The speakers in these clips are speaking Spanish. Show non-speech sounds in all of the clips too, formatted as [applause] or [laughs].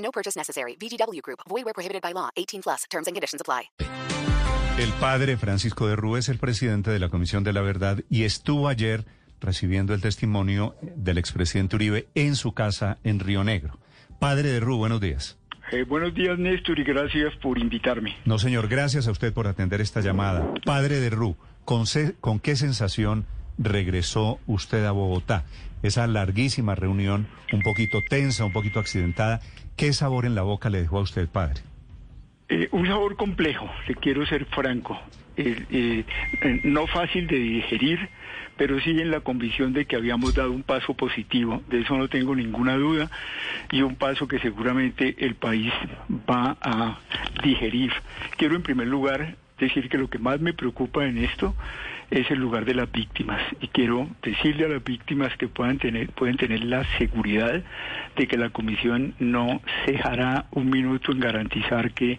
No purchase necessary. VGW Group. Void where prohibited by law. 18 plus. Terms and conditions apply. El padre Francisco de Rú es el presidente de la Comisión de la Verdad y estuvo ayer recibiendo el testimonio del expresidente Uribe en su casa en Río Negro. Padre de Rú, buenos días. Eh, buenos días, Néstor, y gracias por invitarme. No, señor, gracias a usted por atender esta llamada. Padre de Rú, ¿con, con qué sensación regresó usted a Bogotá? Esa larguísima reunión, un poquito tensa, un poquito accidentada. ¿Qué sabor en la boca le dejó a usted, padre? Eh, un sabor complejo, le quiero ser franco. Eh, eh, no fácil de digerir, pero sí en la convicción de que habíamos dado un paso positivo, de eso no tengo ninguna duda, y un paso que seguramente el país va a digerir. Quiero en primer lugar decir que lo que más me preocupa en esto es el lugar de las víctimas. Y quiero decirle a las víctimas que puedan tener pueden tener la seguridad de que la comisión no cejará un minuto en garantizar que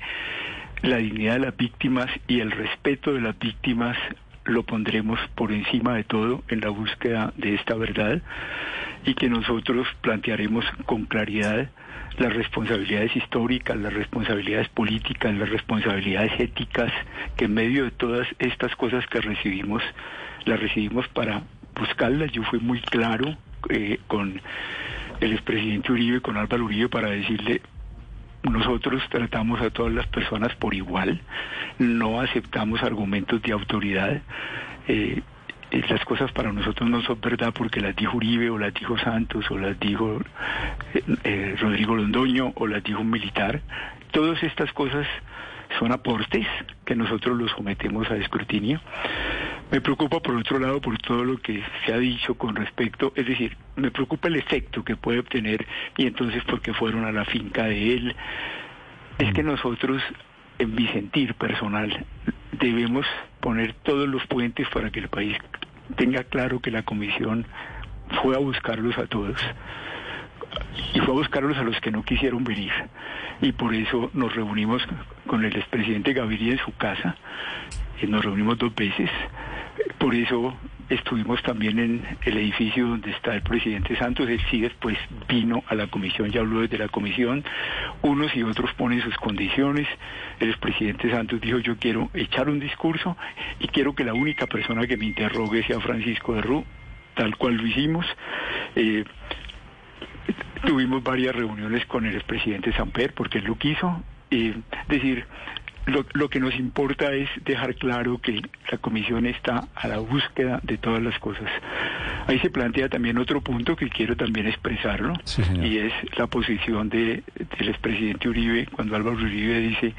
la dignidad de las víctimas y el respeto de las víctimas lo pondremos por encima de todo en la búsqueda de esta verdad y que nosotros plantearemos con claridad las responsabilidades históricas, las responsabilidades políticas, las responsabilidades éticas, que en medio de todas estas cosas que recibimos, las recibimos para buscarlas. Yo fui muy claro eh, con el expresidente Uribe, con Álvaro Uribe, para decirle, nosotros tratamos a todas las personas por igual, no aceptamos argumentos de autoridad. eh, las cosas para nosotros no son verdad porque las dijo Uribe o las dijo Santos o las dijo eh, eh, Rodrigo Londoño o las dijo un militar. Todas estas cosas son aportes que nosotros los sometemos a escrutinio. Me preocupa por otro lado por todo lo que se ha dicho con respecto, es decir, me preocupa el efecto que puede obtener y entonces porque fueron a la finca de él. Es que nosotros, en mi sentir personal, debemos poner todos los puentes para que el país tenga claro que la comisión fue a buscarlos a todos y fue a buscarlos a los que no quisieron venir. Y por eso nos reunimos con el expresidente Gaviria en su casa, nos reunimos dos veces. Por eso estuvimos también en el edificio donde está el presidente Santos. Él sí después vino a la comisión, ya habló desde la comisión. Unos y otros ponen sus condiciones. El expresidente Santos dijo, yo quiero echar un discurso y quiero que la única persona que me interrogue sea Francisco de Rú, tal cual lo hicimos. Eh, tuvimos varias reuniones con el expresidente Samper porque él lo quiso. Eh, decir, lo, lo que nos importa es dejar claro que la comisión está a la búsqueda de todas las cosas. Ahí se plantea también otro punto que quiero también expresarlo, Sí, y es la posición de, del expresidente Uribe, cuando Álvaro Uribe dice,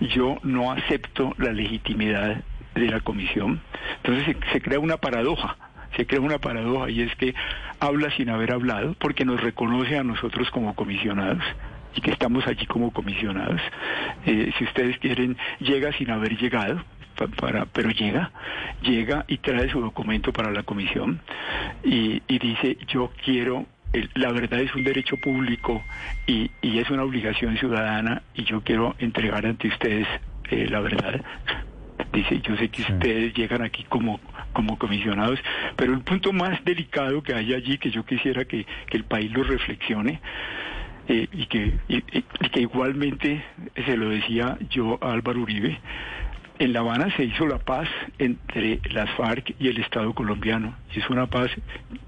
yo no acepto la legitimidad de la comisión. Entonces se, se crea una paradoja se crea una paradoja y es que habla sin haber hablado porque nos reconoce a nosotros como comisionados y que estamos allí como comisionados. Eh, si ustedes quieren, llega sin haber llegado, pa- para, pero llega, llega y trae su documento para la comisión y, y dice yo quiero el- la verdad es un derecho público y, y es una obligación ciudadana y yo quiero entregar ante ustedes eh, la verdad. Dice, yo sé que Sí. ustedes llegan aquí como, como comisionados, pero el punto más delicado que hay allí, que yo quisiera que, que el país lo reflexione, eh, y, que, y, que igualmente se lo decía yo a Álvaro Uribe, en La Habana se hizo la paz entre las FARC y el Estado colombiano. Es una paz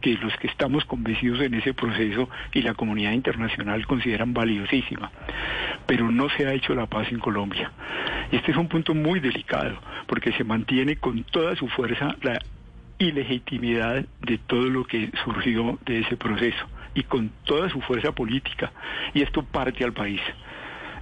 que los que estamos convencidos en ese proceso y la comunidad internacional consideran valiosísima. Pero no se ha hecho la paz en Colombia. Este es un punto muy delicado, porque se mantiene con toda su fuerza la ilegitimidad de todo lo que surgió de ese proceso y con toda su fuerza política. Y esto parte al país.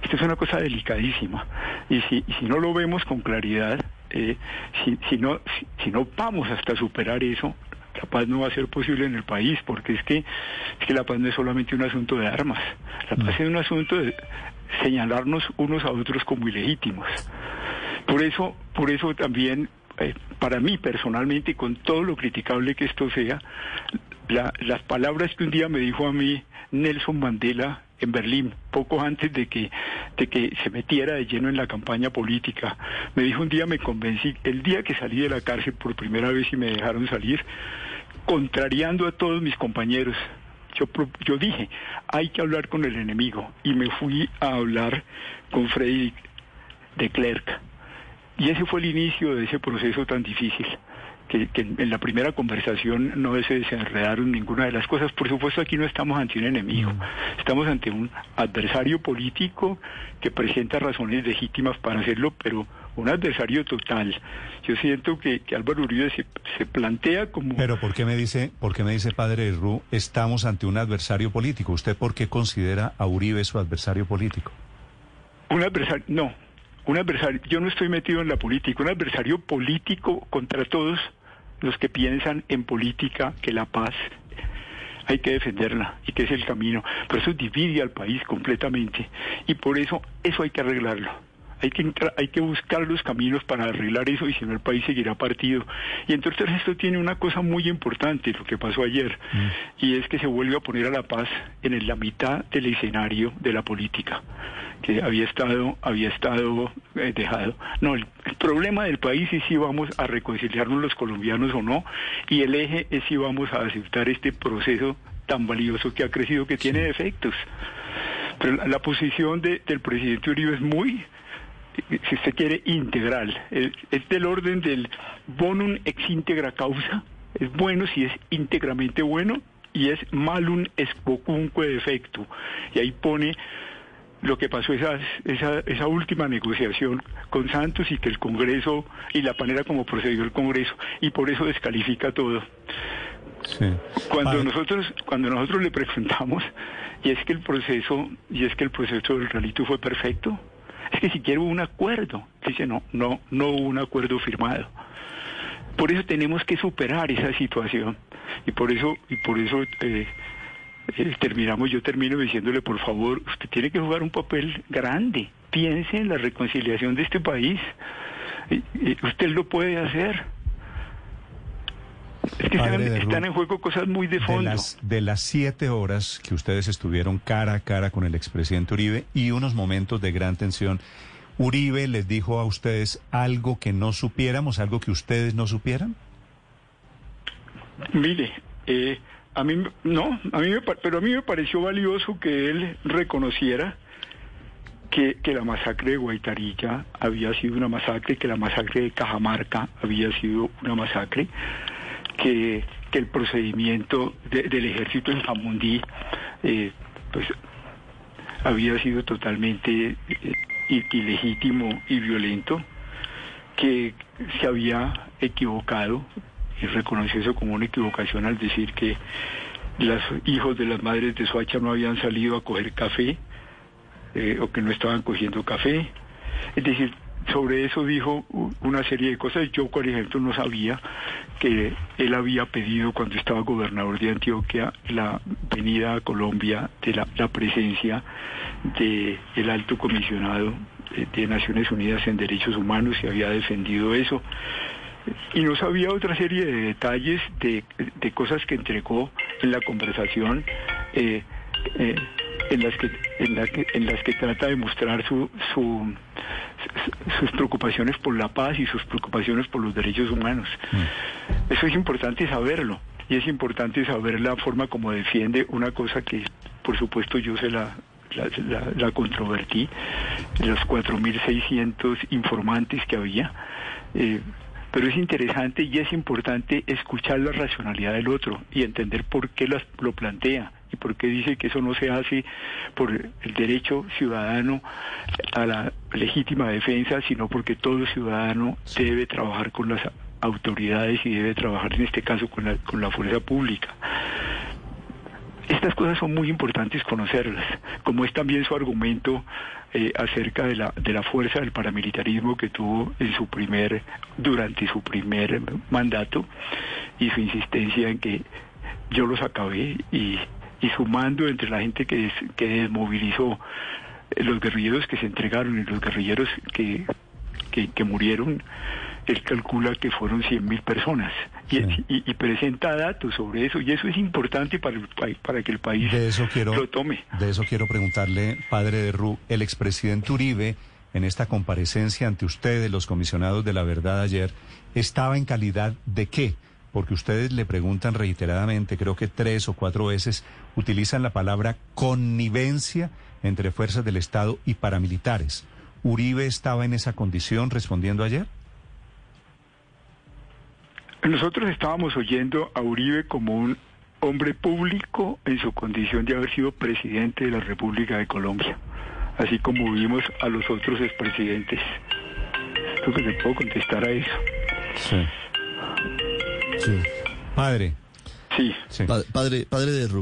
Esto es una cosa delicadísima. Y si, y si no lo vemos con claridad, eh, si, si, no, si, si no vamos hasta superar eso, la paz no va a ser posible en el país, porque es que, es que la paz no es solamente un asunto de armas, la paz es un asunto de señalarnos unos a otros como ilegítimos. Por eso, por eso también, eh, para mí personalmente, con todo lo criticable que esto sea, la- las palabras que un día me dijo a mí Nelson Mandela en Berlín, poco antes de que, de que se metiera de lleno en la campaña política. Me dijo un día, me convencí, el día que salí de la cárcel por primera vez y me dejaron salir, contrariando a todos mis compañeros, yo, yo dije, hay que hablar con el enemigo. Y me fui a hablar con Frederick de Klerk. Y ese fue el inicio de ese proceso tan difícil. Que, que en la primera conversación no se desenredaron ninguna de las cosas. Por supuesto, aquí no estamos ante un enemigo, estamos ante un adversario político que presenta razones legítimas para hacerlo, pero un adversario total. Yo siento que, que Álvaro Uribe se, se plantea como... Pero ¿por qué me dice, por qué me dice padre Ru, estamos ante un adversario político? ¿Usted por qué considera a Uribe su adversario político? Un adversario, no, un adversario, yo no estoy metido en la política, un adversario político contra todos los que piensan en política que la paz hay que defenderla y que es el camino. Pero eso divide al país completamente y por eso eso hay que arreglarlo. Hay que, entrar- hay que buscar los caminos para arreglar eso y si no el país seguirá partido. Y entonces esto tiene una cosa muy importante, lo que pasó ayer, y es que se vuelve a poner a la paz en la mitad del escenario de la política que había estado había estado eh, dejado. No, el, el problema del país es si vamos a reconciliarnos los colombianos o no, y el eje es si vamos a aceptar este proceso tan valioso que ha crecido, que tiene defectos. Pero la, la posición de- del presidente Uribe es muy, si se quiere, integral. Es, del orden del bonum ex integra causa. Es bueno si es íntegramente bueno y es malum ex vocunque defecto. Y ahí pone lo que pasó esa, esa, esa última negociación con Santos y que el Congreso y la manera como procedió el Congreso y por eso descalifica todo. Sí. Cuando nosotros cuando nosotros le preguntamos y es que el proceso y es que el proceso del realito fue perfecto, [laughs] es que siquiera hubo un acuerdo. Dice no, no, no hubo un acuerdo firmado. Por eso tenemos que superar esa situación y por eso y por eso eh, eh, terminamos, yo termino diciéndole, por favor, usted tiene que jugar un papel grande. Piense en la reconciliación de este país. Y usted lo puede hacer. Es que Padre están, en juego cosas muy de De fondo. las, de las siete horas que ustedes estuvieron cara a cara con el expresidente Uribe y unos momentos de gran tensión, ¿Uribe les dijo a ustedes algo que no supiéramos, algo que ustedes no supieran? Mire, eh, a mí no, a mí me, pero a mí me pareció valioso que él reconociera que, que la masacre de Guaitarilla había sido una masacre, que la masacre de Cajamarca había sido una masacre, que, que el procedimiento de- del ejército en Jamundí eh, pues había sido totalmente eh, ilegítimo y violento, que se había equivocado y reconoció eso como una equivocación al decir que los hijos de las madres de Soacha no habían salido a coger café eh, o que no estaban cogiendo café. Es decir, sobre eso dijo una serie de cosas. Yo, por ejemplo, no sabía que él había pedido cuando estaba gobernador de Antioquia la venida a Colombia de la, presencia de el alto comisionado de, Naciones Unidas en Derechos Humanos y había defendido eso y no sabía otra serie de detalles de, de cosas que entregó en la conversación eh, eh, en las que en, la que en las que trata de mostrar su, su- su- sus preocupaciones por la paz y sus preocupaciones por los derechos humanos. Eso es importante saberlo y es importante saber la forma como defiende una cosa que por supuesto yo se la la, la- la controvertí, los 4.600 informantes que había, eh, pero es interesante y es importante escuchar la racionalidad del otro y entender por qué las, lo plantea y por qué dice que eso no se hace por el derecho ciudadano a la legítima defensa, sino porque todo ciudadano debe trabajar con las autoridades y debe trabajar en este caso con la, con la fuerza pública. Estas cosas son muy importantes conocerlas, como es también su argumento eh, acerca de la, de la fuerza del paramilitarismo que tuvo en su primer, durante su primer mandato y su insistencia en que yo los acabé y, y sumando entre la gente que, que desmovilizó eh, los guerrilleros que se entregaron y los guerrilleros que, que murieron, él calcula que fueron 100.000 personas y, Sí. y- y presenta datos sobre eso y eso es importante para, el, pa- para que el país De eso quiero, lo tome. de eso quiero preguntarle, padre de Ru, el expresidente Uribe, en esta comparecencia ante ustedes, los comisionados de la verdad ayer, ¿estaba en calidad de qué? Porque ustedes le preguntan reiteradamente, creo que tres o cuatro veces, utilizan la palabra connivencia entre fuerzas del Estado y paramilitares. ¿Uribe estaba en esa condición respondiendo ayer? Nosotros estábamos oyendo a Uribe como un hombre público en su condición de haber sido presidente de la República de Colombia, así como vimos a los otros expresidentes. Creo que te puedo contestar a eso. Sí. Sí. Padre. Sí. Sí. Pa- Padre, padre de Ru,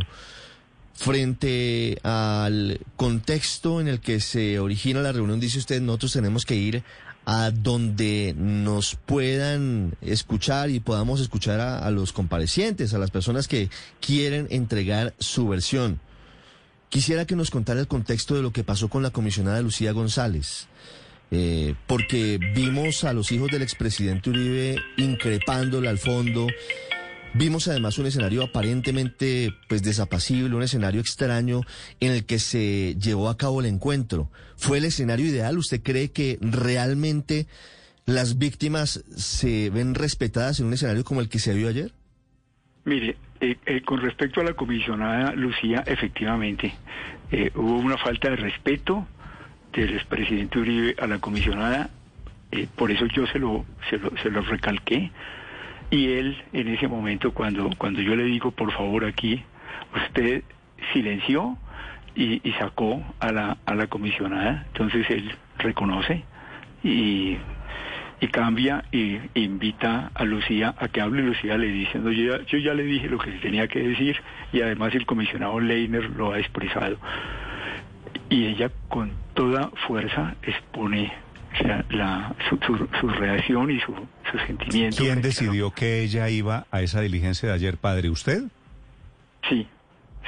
frente al contexto en el que se origina la reunión, dice usted, nosotros tenemos que ir a donde nos puedan escuchar y podamos escuchar a, los comparecientes, a las personas que quieren entregar su versión. Quisiera que nos contara el contexto de lo que pasó con la comisionada Lucía González. Eh, porque vimos a los hijos del expresidente Uribe increpándola al fondo, Vimos además un escenario aparentemente pues desapacible, un escenario extraño en el que se llevó a cabo el encuentro. ¿Fue el escenario ideal? ¿Usted cree que realmente las víctimas se ven respetadas en un escenario como el que se vio ayer? Mire, eh, eh, con respecto a la comisionada Lucía, efectivamente, eh, hubo una falta de respeto del expresidente Uribe a la comisionada, eh, por eso yo se lo, se lo, se lo recalqué, y él en ese momento cuando, cuando yo le digo, por favor aquí, usted silenció y, y sacó a la, a la comisionada, entonces él reconoce y y cambia y invita a Lucía a que hable. Lucía le dice, no, yo, ya, yo ya le dije lo que tenía que decir y además el comisionado Leiner lo ha expresado. Y ella con toda fuerza expone la, la- su, su- su reacción y su, su sentimiento. ¿Quién lo- decidió que ella iba a esa diligencia de ayer, padre? ¿Usted? Sí,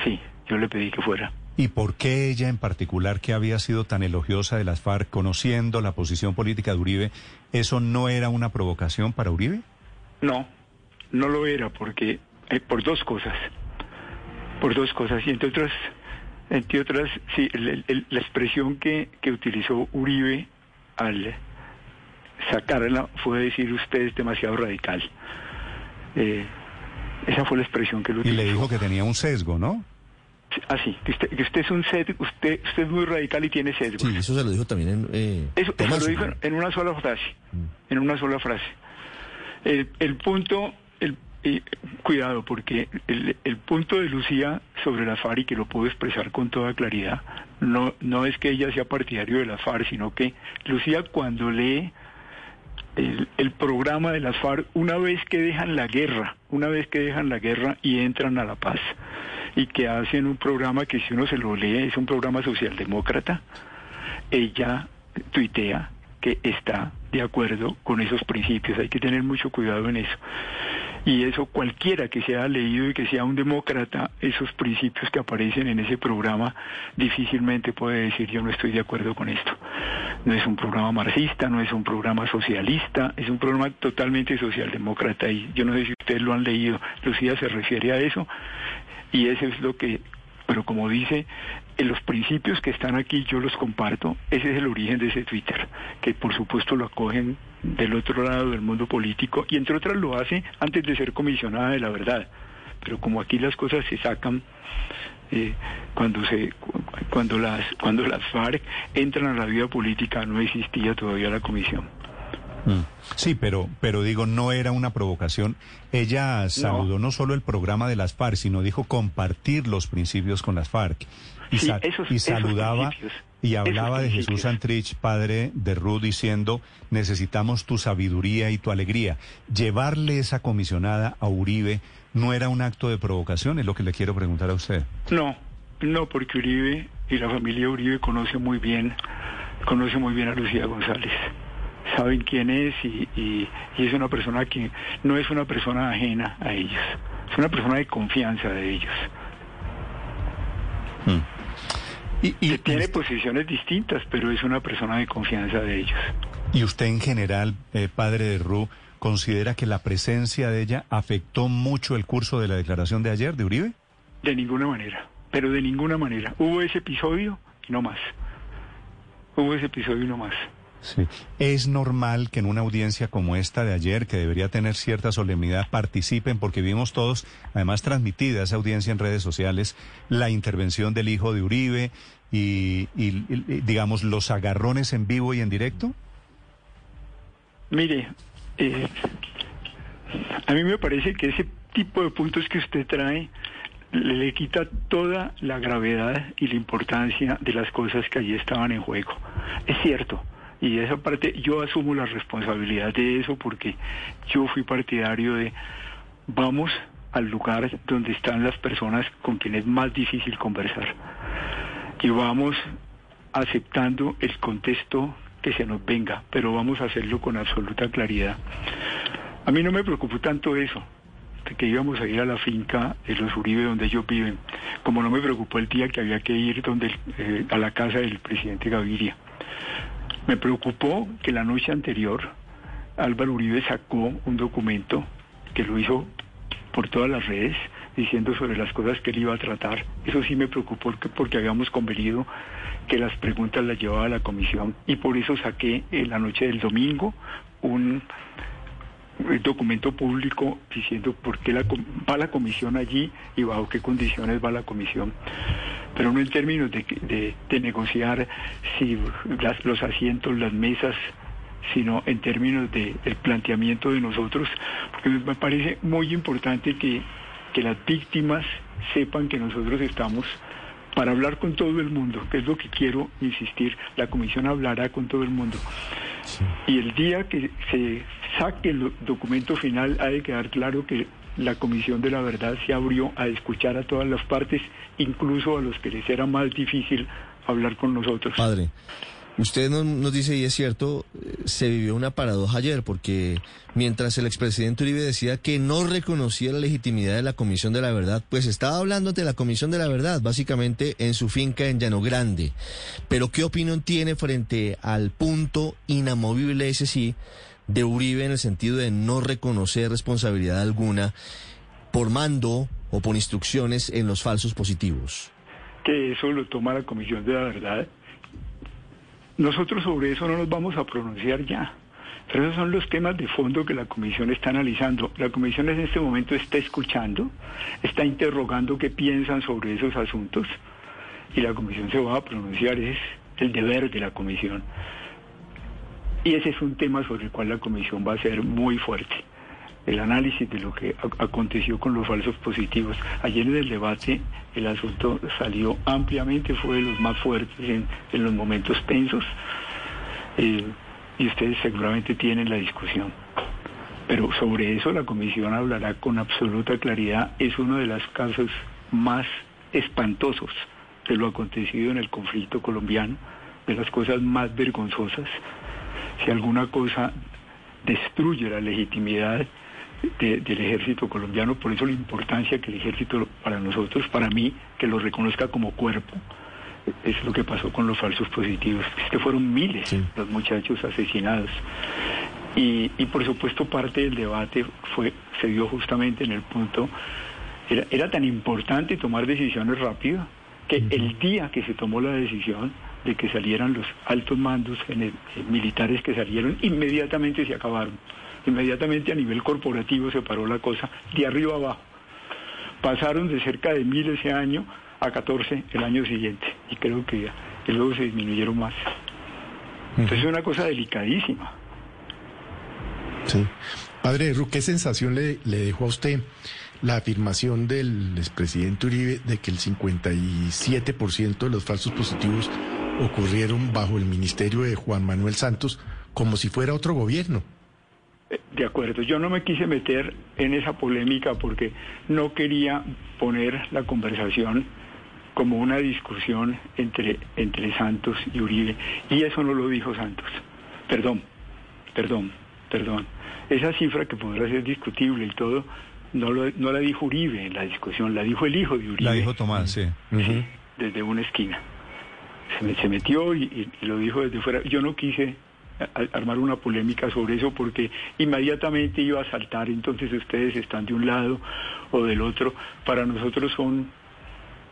sí, yo le pedí que fuera. ¿Y por qué ella en particular, que había sido tan elogiosa de las FARC, conociendo la posición política de Uribe, eso no era una provocación para Uribe? No, no lo era porque eh, por dos cosas, por dos cosas y entre otras, entre otras, sí, el- el- la expresión que, que utilizó Uribe al sacarla fue decir usted es demasiado radical. Eh, esa fue la expresión que él Y le dijo que tenía un sesgo, ¿no? así, que usted, que usted es un sesgo, usted, usted es muy radical y tiene sesgo. Sí, eso se lo dijo también en... eh, Eso, eso lo dijo en, en una sola frase, en una sola frase. El, el punto, el, cuidado, porque el, el punto de Lucía sobre la FARC, y que lo puedo expresar con toda claridad, no, no es que ella sea partidario de la FARC, sino que Lucía cuando lee el, programa de las FARC, una vez que dejan la guerra, una vez que dejan la guerra y entran a la paz, y que hacen un programa que si uno se lo lee es un programa socialdemócrata, ella tuitea que está de acuerdo con esos principios. Hay que tener mucho cuidado en eso. Y eso cualquiera que sea leído y que sea un demócrata, esos principios que aparecen en ese programa, difícilmente puede decir yo no estoy de acuerdo con esto. No es un programa marxista, no es un programa socialista, es un programa totalmente socialdemócrata y yo no sé si ustedes lo han leído. Lucía se refiere a eso y eso es lo que pero como dice, los principios que están aquí yo los comparto, ese es el origen de ese Twitter, que por supuesto lo acogen del otro lado del mundo político y entre otras lo hace antes de ser comisionada de la verdad. Pero como aquí las cosas se sacan eh, cuando se cuando las cuando las FARC entran a la vida política no existía todavía la comisión. Mm. Sí, pero, pero digo, no era una provocación. Ella saludó no solo el programa de las FARC, sino dijo compartir los principios con las FARC. Y, Sí, sa- esos- y esos saludaba y hablaba de Jesús. Santrich, padre de Ruth, diciendo, necesitamos tu sabiduría y tu alegría. Llevarle esa comisionada a Uribe no era un acto de provocación, es lo que le quiero preguntar a usted. No, no, porque Uribe y la familia Uribe conoce muy bien, conoce muy bien a Lucía González. Saben quién es y, y- y es una persona que no es una persona ajena a ellos, es una persona de confianza de ellos. Y, y- Que tiene posiciones distintas, pero es una persona de confianza de ellos. y usted en general, eh, padre de Ru, considera que la presencia de ella afectó mucho el curso de la declaración de ayer de Uribe? De ninguna manera, pero de ninguna manera. Hubo ese episodio y no más. Hubo ese episodio y no más. Sí. Es normal que en una audiencia como esta de ayer, que debería tener cierta solemnidad, participen, porque vimos todos, además transmitida esa audiencia en redes sociales, la intervención del hijo de Uribe y, y, y, digamos, los agarrones en vivo y en directo. Mire, eh, a mí me parece que ese tipo de puntos que usted trae le, le quita toda la gravedad y la importancia de las cosas que allí estaban en juego. Es cierto, y esa parte yo asumo la responsabilidad de eso porque yo fui partidario de vamos al lugar donde están las personas con quienes es más difícil conversar y vamos aceptando el contexto que se nos venga, pero vamos a hacerlo con absoluta claridad. A mí no me preocupó tanto eso, de que íbamos a ir a la finca de los Uribe donde ellos viven, como no me preocupó el día que había que ir donde eh, a la casa del presidente Gaviria. Me preocupó que la noche anterior Álvaro Uribe sacó un documento que lo hizo por todas las redes diciendo sobre las cosas que él iba a tratar. Eso sí me preocupó porque, habíamos convenido que las preguntas las llevaba a la comisión y por eso saqué en la noche del domingo un un documento público diciendo por qué la, va la comisión allí y bajo qué condiciones va la comisión. Pero no en términos de, de, de negociar si las- los asientos, las mesas, sino en términos del planteamiento de nosotros, porque me parece muy importante que, que las víctimas sepan que nosotros estamos para hablar con todo el mundo, que es lo que quiero insistir, la comisión hablará con todo el mundo. Y el día que se saque el do- documento final ha de quedar claro que la Comisión de la Verdad se abrió a escuchar a todas las partes, incluso a los que les era más difícil hablar con nosotros. Padre, usted no- nos dice, y es cierto, eh, se vivió una paradoja ayer, porque mientras el expresidente Uribe decía que no reconocía la legitimidad de la Comisión de la Verdad, pues estaba hablando ante la Comisión de la Verdad, básicamente en su finca en Llano Grande. Pero ¿qué opinión tiene frente al punto inamovible, ese sí, de Uribe en el sentido de no reconocer responsabilidad alguna por mando o por instrucciones en los falsos positivos? que eso lo toma la Comisión de la Verdad. Nosotros sobre eso no nos vamos a pronunciar ya. Pero esos son los temas de fondo que la Comisión está analizando. La Comisión en este momento está escuchando, está interrogando qué piensan sobre esos asuntos y la Comisión se va a pronunciar. Es el deber de la Comisión. Y ese es un tema sobre el cual la Comisión va a ser muy fuerte el análisis de lo que aconteció con los falsos positivos. Ayer en el debate el asunto salió ampliamente, fue de los más fuertes en, en los momentos tensos eh, y ustedes seguramente tienen la discusión. Pero sobre eso la comisión hablará con absoluta claridad. Es uno de los casos más espantosos de lo acontecido en el conflicto colombiano, de las cosas más vergonzosas. Si alguna cosa destruye la legitimidad de- del ejército colombiano, por eso la importancia que el ejército para nosotros, para mí, que lo reconozca como cuerpo, es lo que pasó con los falsos positivos. Es que fueron miles Sí. los muchachos asesinados. Y, y por supuesto parte del debate fue se dio justamente en el punto, era, era tan importante tomar decisiones rápido que el día que se tomó la decisión de que salieran los altos mandos en el- eh, militares que salieron, inmediatamente se acabaron. Inmediatamente a nivel corporativo se paró la cosa de arriba abajo. Pasaron de cerca de mil ese año a 14 el año siguiente y creo que y luego se disminuyeron más. Entonces es una cosa delicadísima. Sí. Padre Ru, ¿qué sensación le, le dejó a usted la afirmación del expresidente Uribe de que el 57% de los falsos positivos ocurrieron bajo el ministerio de Juan Manuel Santos como si fuera otro gobierno? Eh, De acuerdo, yo no me quise meter en esa polémica porque no quería poner la conversación como una discusión entre, entre Santos y Uribe. Y eso no lo dijo Santos. Perdón, perdón, perdón. Esa cifra que podrá ser discutible y todo, no, lo- no la dijo Uribe en la discusión, la dijo el hijo de Uribe. La dijo Tomás, sí. Sí, desde una esquina. Se, me- se metió y, lo dijo desde fuera. Yo no quise a- a- armar una polémica sobre eso porque inmediatamente iba a saltar, entonces ustedes están de un lado o del otro. Para nosotros son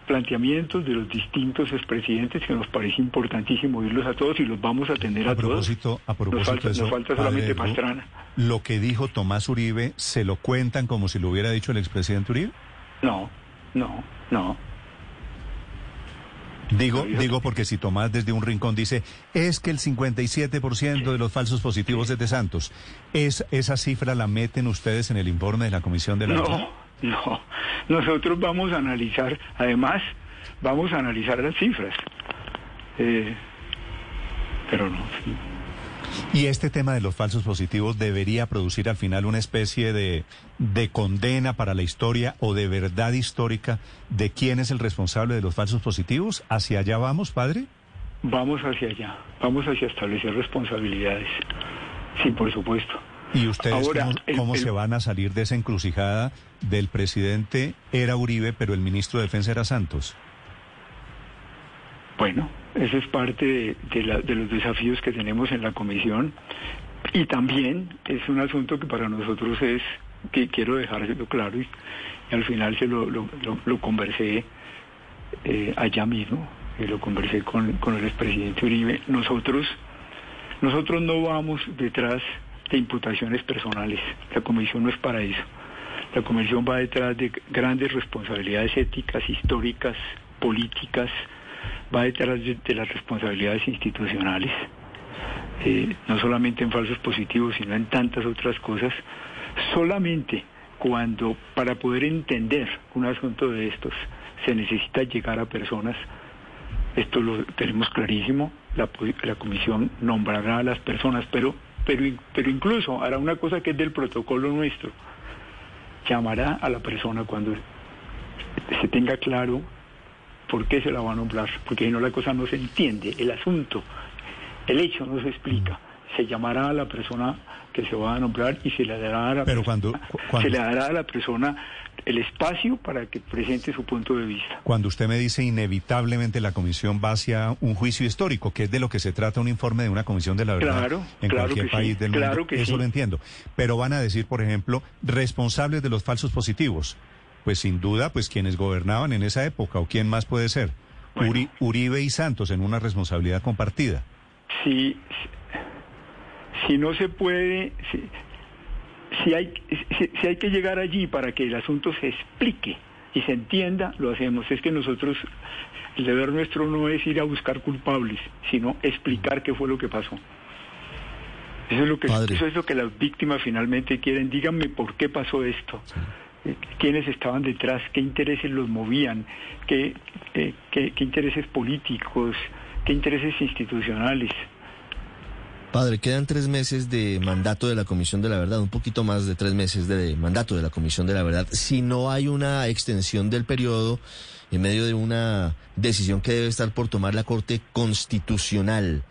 planteamientos de los distintos expresidentes que nos parece importantísimo oírlos a todos y los vamos a atender a, A propósito, a todos. propósito nos falta, eso, nos falta padre solamente Pastrana. Lo que dijo Tomás Uribe, ¿se lo cuentan como si lo hubiera dicho el expresidente Uribe? No, no, no. Digo, digo porque si Tomás desde un rincón dice, es que el 57% de los falsos positivos es de Santos, es, ¿esa cifra la meten ustedes en el informe de la Comisión de la? No, no. Nosotros vamos a analizar, además, vamos a analizar las cifras. Eh, pero no. Y este tema de los falsos positivos debería producir al final una especie de, de condena para la historia o de verdad histórica de quién es el responsable de los falsos positivos. ¿Hacia allá vamos, padre? Vamos hacia allá, vamos hacia establecer responsabilidades. Sí, por supuesto. ¿Y ustedes Ahora, cómo, el- cómo el- se van a salir de esa encrucijada del presidente era Uribe, pero el ministro de Defensa era Santos? Bueno, ese es parte de, la- de los desafíos que tenemos en la comisión. Y también es un asunto que para nosotros es, que quiero dejárselo claro y, al final se lo, lo- lo- lo conversé eh, allá mismo, y lo conversé con, con el expresidente Uribe, nosotros, nosotros no vamos detrás de imputaciones personales, la comisión no es para eso. La comisión va detrás de grandes responsabilidades éticas, históricas, políticas, va detrás de, de las responsabilidades institucionales, eh, no solamente en falsos positivos, sino en tantas otras cosas. Solamente cuando para poder entender un asunto de estos se necesita llegar a personas, esto lo tenemos clarísimo, la, comisión nombrará a las personas, pero, pero incluso hará una cosa que es del protocolo nuestro, llamará a la persona cuando se tenga claro por qué se la va a nombrar, porque si no la cosa no se entiende, el asunto, el hecho no se explica. Se llamará a la persona que se va a nombrar y se le dará a la, Pero persona- cuando- cu- cuando- se le dará a la persona el espacio para que presente su punto de vista. Cuando usted me dice inevitablemente la comisión va hacia un juicio histórico, que es de lo que se trata un informe de una comisión de la verdad Claro, en claro cualquier país sí, del mundo, claro que eso sí. lo entiendo. Pero van a decir, por ejemplo, responsables de los falsos positivos. Pues sin duda, pues quienes gobernaban en esa época, o quién más puede ser. Bueno. Uri- Uribe y Santos en una responsabilidad compartida. si, si no se puede, si, si hay, si, si hay que llegar allí para que el asunto se explique y se entienda, lo hacemos. Es que nosotros, el deber nuestro no es ir a buscar culpables, sino explicar qué fue lo que pasó. Eso es lo que, Padre. eso es lo que las víctimas finalmente quieren. Díganme por qué pasó esto. Quiénes estaban detrás, qué intereses los movían, qué, eh, qué- qué intereses políticos, qué intereses institucionales. Padre, quedan tres meses de mandato de la Comisión de la Verdad, un poquito más de tres meses de mandato de la Comisión de la Verdad. Si no hay una extensión del periodo en medio de una decisión que debe estar por tomar la Corte Constitucional,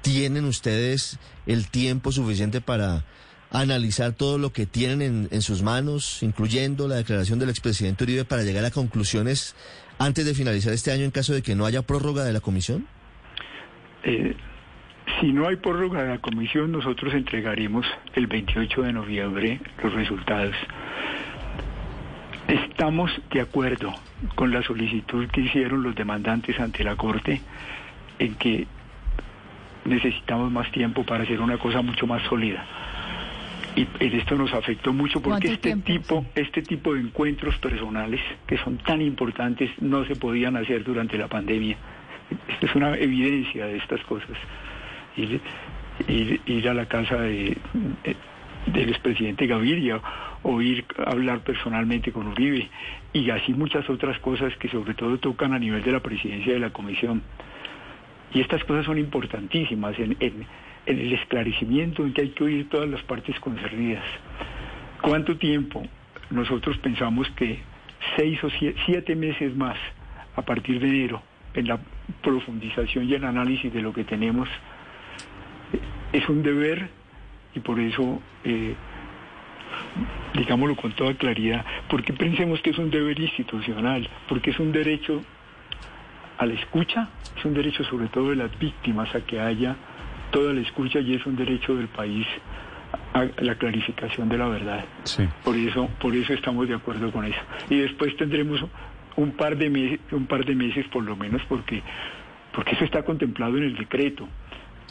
¿tienen ustedes el tiempo suficiente para analizar todo lo que tienen en, en sus manos, incluyendo la declaración del expresidente Uribe, para llegar a conclusiones antes de finalizar este año en caso de que no haya prórroga de la Comisión? Eh, si no hay prórroga de la comisión, nosotros entregaremos el 28 de noviembre los resultados. Estamos de acuerdo con la solicitud que hicieron los demandantes ante la Corte en que necesitamos más tiempo para hacer una cosa mucho más sólida. Y esto nos afectó mucho porque ¿Cuánto este tiempo? tipo, este tipo de encuentros personales que son tan importantes no se podían hacer durante la pandemia. Esta es una evidencia de estas cosas. Ir, ir, ir a la casa de, de- del expresidente Gaviria o ir a hablar personalmente con Uribe y así muchas otras cosas que sobre todo tocan a nivel de la presidencia de la comisión. Y estas cosas son importantísimas en, en, en el esclarecimiento en que hay que oír todas las partes concernidas. ¿Cuánto tiempo? Nosotros pensamos que seis o siete, meses más a partir de enero en la profundización y el análisis de lo que tenemos es un deber y por eso, eh, digámoslo con toda claridad, porque pensemos que es un deber institucional, porque es un derecho a la escucha, es un derecho sobre todo de las víctimas a que haya toda la escucha y es un derecho del país a la clarificación de la verdad. Sí. Por eso, por eso estamos de acuerdo con eso. Y después tendremos un par de meses, un par de meses por lo menos, porque, porque eso está contemplado en el decreto.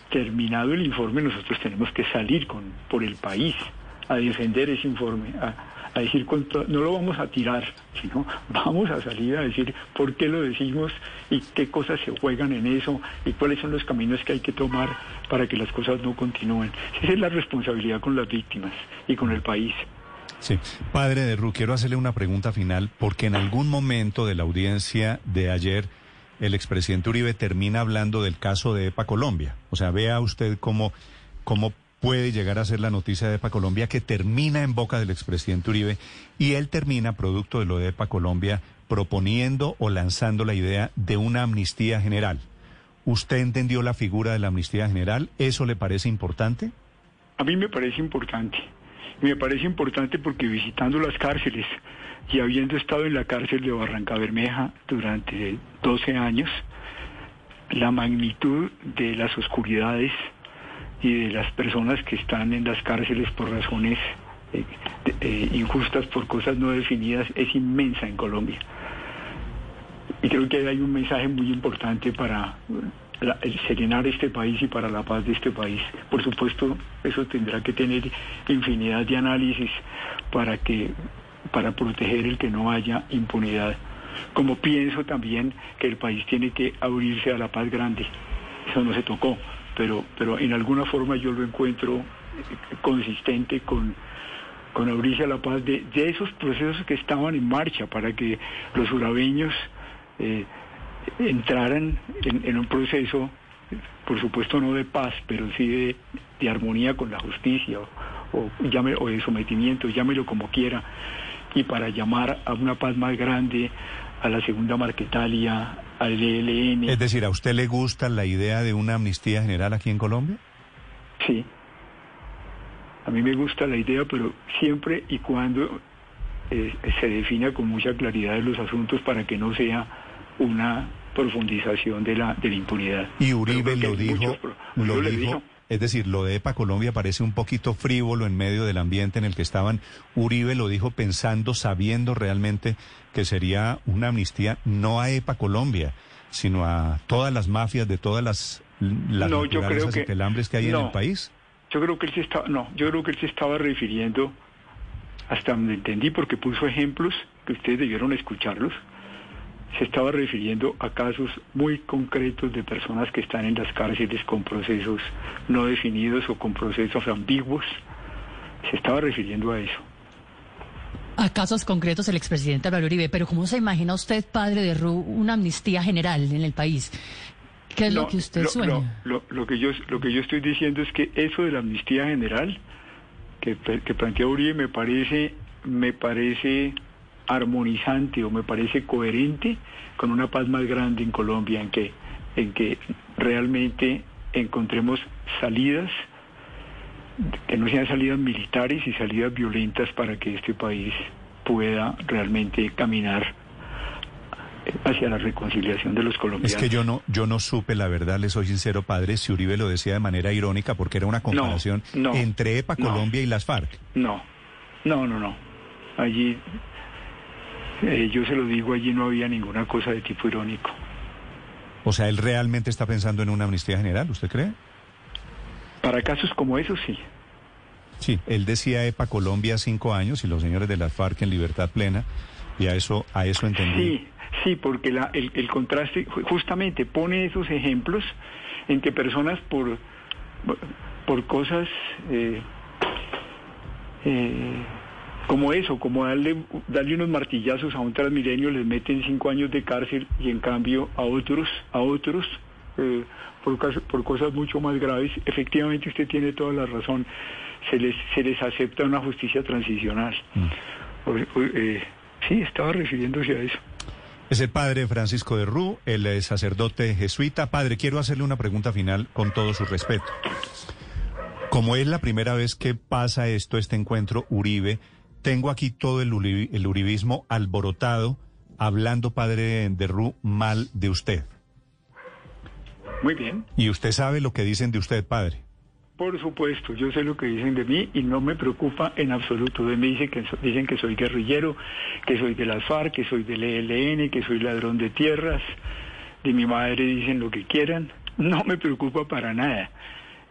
Terminado el informe, nosotros tenemos que salir con, por el país a defender ese informe, a, a decir, con no lo vamos a tirar, sino vamos a salir a decir por qué lo decimos y qué cosas se juegan en eso y cuáles son los caminos que hay que tomar para que las cosas no continúen. Esa es la responsabilidad con las víctimas y con el país. Sí. Padre de Ru, quiero hacerle una pregunta final, porque en algún momento de la audiencia de ayer, el expresidente Uribe termina hablando del caso de EPA Colombia. O sea, vea usted cómo, cómo puede llegar a ser la noticia de EPA Colombia que termina en boca del expresidente Uribe y él termina, producto de lo de EPA Colombia, proponiendo o lanzando la idea de una amnistía general. ¿Usted entendió la figura de la amnistía general? ¿Eso le parece importante? A mí me parece importante. Me parece importante porque visitando las cárceles y habiendo estado en la cárcel de Barranca Bermeja durante 12 años, la magnitud de las oscuridades y de las personas que están en las cárceles por razones eh, eh, injustas, por cosas no definidas, es inmensa en Colombia. Y creo que hay un mensaje muy importante para el serenar este país y para la paz de este país. Por supuesto, eso tendrá que tener infinidad de análisis para que para proteger el que no haya impunidad. Como pienso también que el país tiene que abrirse a la paz grande. Eso no se tocó, pero pero en alguna forma yo lo encuentro eh, consistente con con abrirse a la paz de, de esos procesos que estaban en marcha para que los urabeños eh, entraran en, un proceso, por supuesto no de paz, pero sí de, de armonía con la justicia o, o, llame- o de sometimiento, llámelo como quiera, y para llamar a una paz más grande, a la segunda Marquetalia, al ELN. Es decir, ¿a usted le gusta la idea de una amnistía general aquí en Colombia? Sí. A mí me gusta la idea, pero siempre y cuando eh, se defina con mucha claridad los asuntos para que no sea una profundización de la, de la impunidad. Y Uribe lo dijo, muchos lo dijo, es decir, lo de EPA Colombia parece un poquito frívolo en medio del ambiente en el que estaban. Uribe lo dijo pensando, sabiendo realmente que sería una amnistía no a EPA Colombia, sino a todas las mafias de todas las, las No, yo creo naturalezas y que- hay en el país. Yo creo que él se estaba, no, yo creo que él se estaba refiriendo, hasta donde entendí, porque puso ejemplos que ustedes debieron escucharlos, se estaba refiriendo a casos muy concretos de personas que están en las cárceles con procesos no definidos o con procesos ambiguos. Se estaba refiriendo a eso. A casos concretos el expresidente Álvaro Uribe, pero ¿cómo se imagina usted, padre de Ru, una amnistía general en el país? ¿Qué es lo que usted lo, sueña? lo- lo que yo, lo que yo estoy diciendo es que eso de la amnistía general que, que plantea Uribe me parece, me parece armonizante o me parece coherente con una paz más grande en Colombia, en que, en que realmente encontremos salidas que no sean salidas militares y salidas violentas para que este país pueda realmente caminar hacia la reconciliación de los colombianos. Es que yo no, yo no supe la verdad, le soy sincero, padre, si Uribe lo decía de manera irónica porque era una comparación no, entre EPA no. Colombia y las FARC. No, no, no, no. Allí, eh, yo se lo digo, allí no había ninguna cosa de tipo irónico. O sea, él realmente está pensando en una amnistía general, ¿usted cree? Para casos como esos, sí. Sí, él decía EPA Colombia cinco años y los señores de las FARC en libertad plena, y a eso, a eso entendí. Sí, sí, porque la, el, el contraste ju- justamente pone esos ejemplos en que personas por, por cosas eh, eh, como eso, como darle, darle unos martillazos a un transmilenio, les meten cinco años de cárcel y en cambio a otros, a otros eh, por, cas- por cosas mucho más graves. Efectivamente, usted tiene toda la razón. Se les, se les acepta una justicia transicional. Por- eh, sí, estaba refiriéndose a eso. Es el padre Francisco de Rú, el eh, sacerdote jesuita. Padre, quiero hacerle una pregunta final con todo su respeto. Como es la primera vez que pasa esto, este encuentro Uribe, tengo aquí todo el, uri- el uribismo alborotado, hablando, padre de Rú, mal de usted. Muy bien. Y usted sabe lo que dicen de usted, padre. Por supuesto, yo sé lo que dicen de mí y no me preocupa en absoluto. De mí dicen que, dicen que soy guerrillero, que soy de las FARC, que soy del ELN, que soy ladrón de tierras. De mi madre dicen lo que quieran. No me preocupa para nada.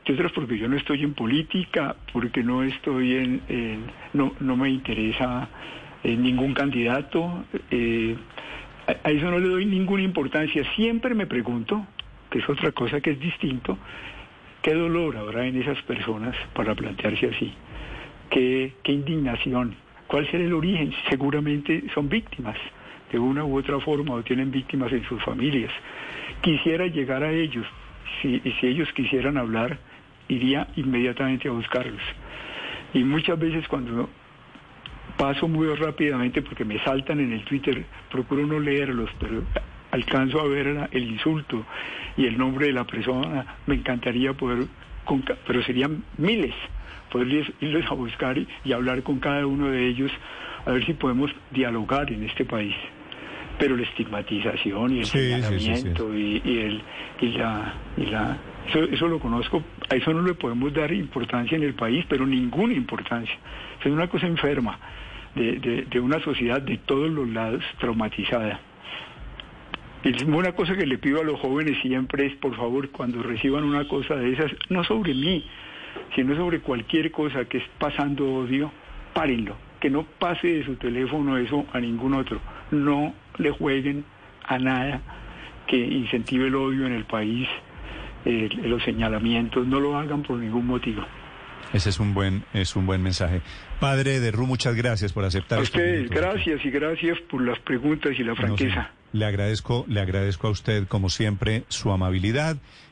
Entre otras porque yo no estoy en política, porque no estoy en... no, no me interesa eh, ningún candidato. eh, a, eso no le doy ninguna importancia. Siempre me pregunto, que es otra cosa que es distinto, qué dolor habrá en esas personas para plantearse así, qué, qué indignación, cuál será el origen, seguramente son víctimas de una u otra forma o tienen víctimas en sus familias. Quisiera llegar a ellos, y si ellos quisieran hablar, iría inmediatamente a buscarlos. Y muchas veces cuando paso muy rápidamente porque me saltan en el Twitter, procuro no leerlos, pero alcanzo a ver el insulto y el nombre de la persona, me encantaría poder, pero serían miles, poder irles- irles a buscar y, hablar con cada uno de ellos, a ver si podemos dialogar en este país. Pero la estigmatización y el Sí, sí, sí, sí. señalamiento y, y el y la y la eso, eso lo conozco, a eso no le podemos dar importancia en el país, pero ninguna importancia. Es una cosa enferma de, una sociedad de todos los lados traumatizada. Y una cosa que le pido a los jóvenes siempre es, por favor, cuando reciban una cosa de esas, no sobre mí, sino sobre cualquier cosa que es pasando odio, párenlo, que no pase de su teléfono eso a ningún otro. No le jueguen a nada que incentive el odio en el país, eh, los señalamientos, no lo hagan por ningún motivo. Ese es un buen, es un buen mensaje. Padre de Rú, muchas gracias por aceptar A ustedes, minutos. gracias y gracias por las preguntas y la No, franqueza. le agradezco, le agradezco a usted, como siempre, su amabilidad.